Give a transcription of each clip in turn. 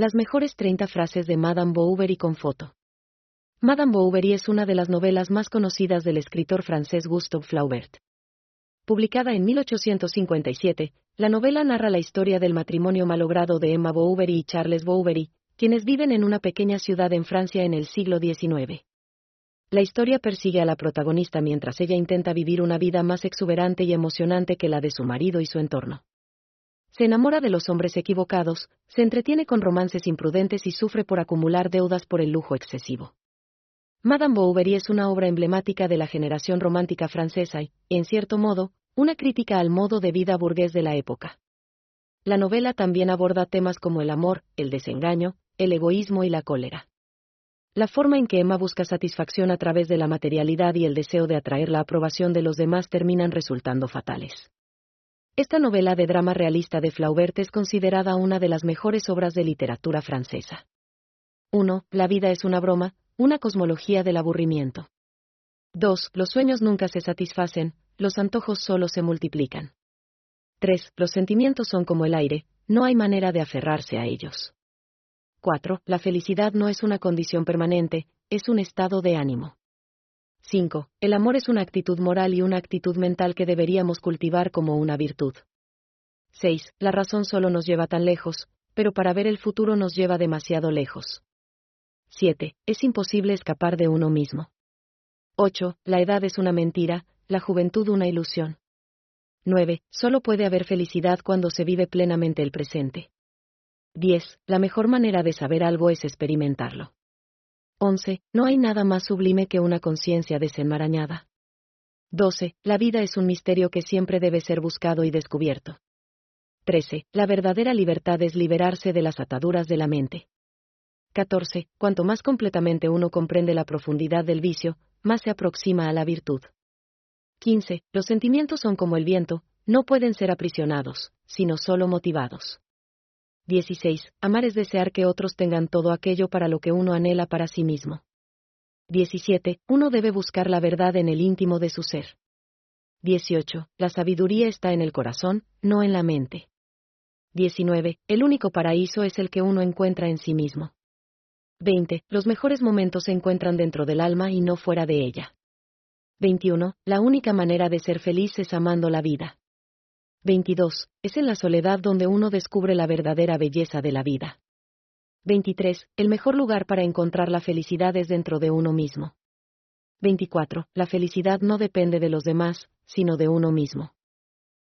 Las mejores 30 frases de Madame Bovary con foto. Madame Bovary es una de las novelas más conocidas del escritor francés Gustave Flaubert. Publicada en 1857, la novela narra la historia del matrimonio malogrado de Emma Bovary y Charles Bovary, quienes viven en una pequeña ciudad en Francia en el siglo XIX. La historia persigue a la protagonista mientras ella intenta vivir una vida más exuberante y emocionante que la de su marido y su entorno. Se enamora de los hombres equivocados, se entretiene con romances imprudentes y sufre por acumular deudas por el lujo excesivo. Madame Bovary es una obra emblemática de la generación romántica francesa y, en cierto modo, una crítica al modo de vida burgués de la época. La novela también aborda temas como el amor, el desengaño, el egoísmo y la cólera. La forma en que Emma busca satisfacción a través de la materialidad y el deseo de atraer la aprobación de los demás terminan resultando fatales. Esta novela de drama realista de Flaubert es considerada una de las mejores obras de literatura francesa. 1. La vida es una broma, una cosmología del aburrimiento. 2. Los sueños nunca se satisfacen, los antojos solo se multiplican. 3. Los sentimientos son como el aire, no hay manera de aferrarse a ellos. 4. La felicidad no es una condición permanente, es un estado de ánimo. 5. El amor es una actitud moral y una actitud mental que deberíamos cultivar como una virtud. 6. La razón solo nos lleva tan lejos, pero para ver el futuro nos lleva demasiado lejos. 7. Es imposible escapar de uno mismo. 8. La edad es una mentira, la juventud una ilusión. 9. Solo puede haber felicidad cuando se vive plenamente el presente. 10. La mejor manera de saber algo es experimentarlo. 11. No hay nada más sublime que una conciencia desenmarañada. 12. La vida es un misterio que siempre debe ser buscado y descubierto. 13. La verdadera libertad es liberarse de las ataduras de la mente. 14. Cuanto más completamente uno comprende la profundidad del vicio, más se aproxima a la virtud. 15. Los sentimientos son como el viento, no pueden ser aprisionados, sino solo motivados. 16. Amar es desear que otros tengan todo aquello para lo que uno anhela para sí mismo. 17. Uno debe buscar la verdad en el íntimo de su ser. 18. La sabiduría está en el corazón, no en la mente. 19. El único paraíso es el que uno encuentra en sí mismo. 20. Los mejores momentos se encuentran dentro del alma y no fuera de ella. 21. La única manera de ser feliz es amando la vida. 22. Es en la soledad donde uno descubre la verdadera belleza de la vida. 23. El mejor lugar para encontrar la felicidad es dentro de uno mismo. 24. La felicidad no depende de los demás, sino de uno mismo.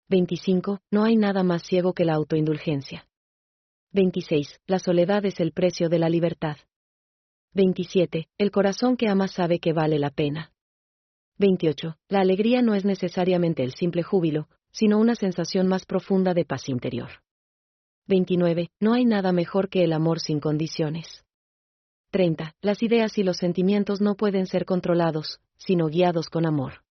25. No hay nada más ciego que la autoindulgencia. 26. La soledad es el precio de la libertad. 27. El corazón que ama sabe que vale la pena. 28. La alegría no es necesariamente el simple júbilo, sino una sensación más profunda de paz interior. 29. No hay nada mejor que el amor sin condiciones. 30. Las ideas y los sentimientos no pueden ser controlados, sino guiados con amor.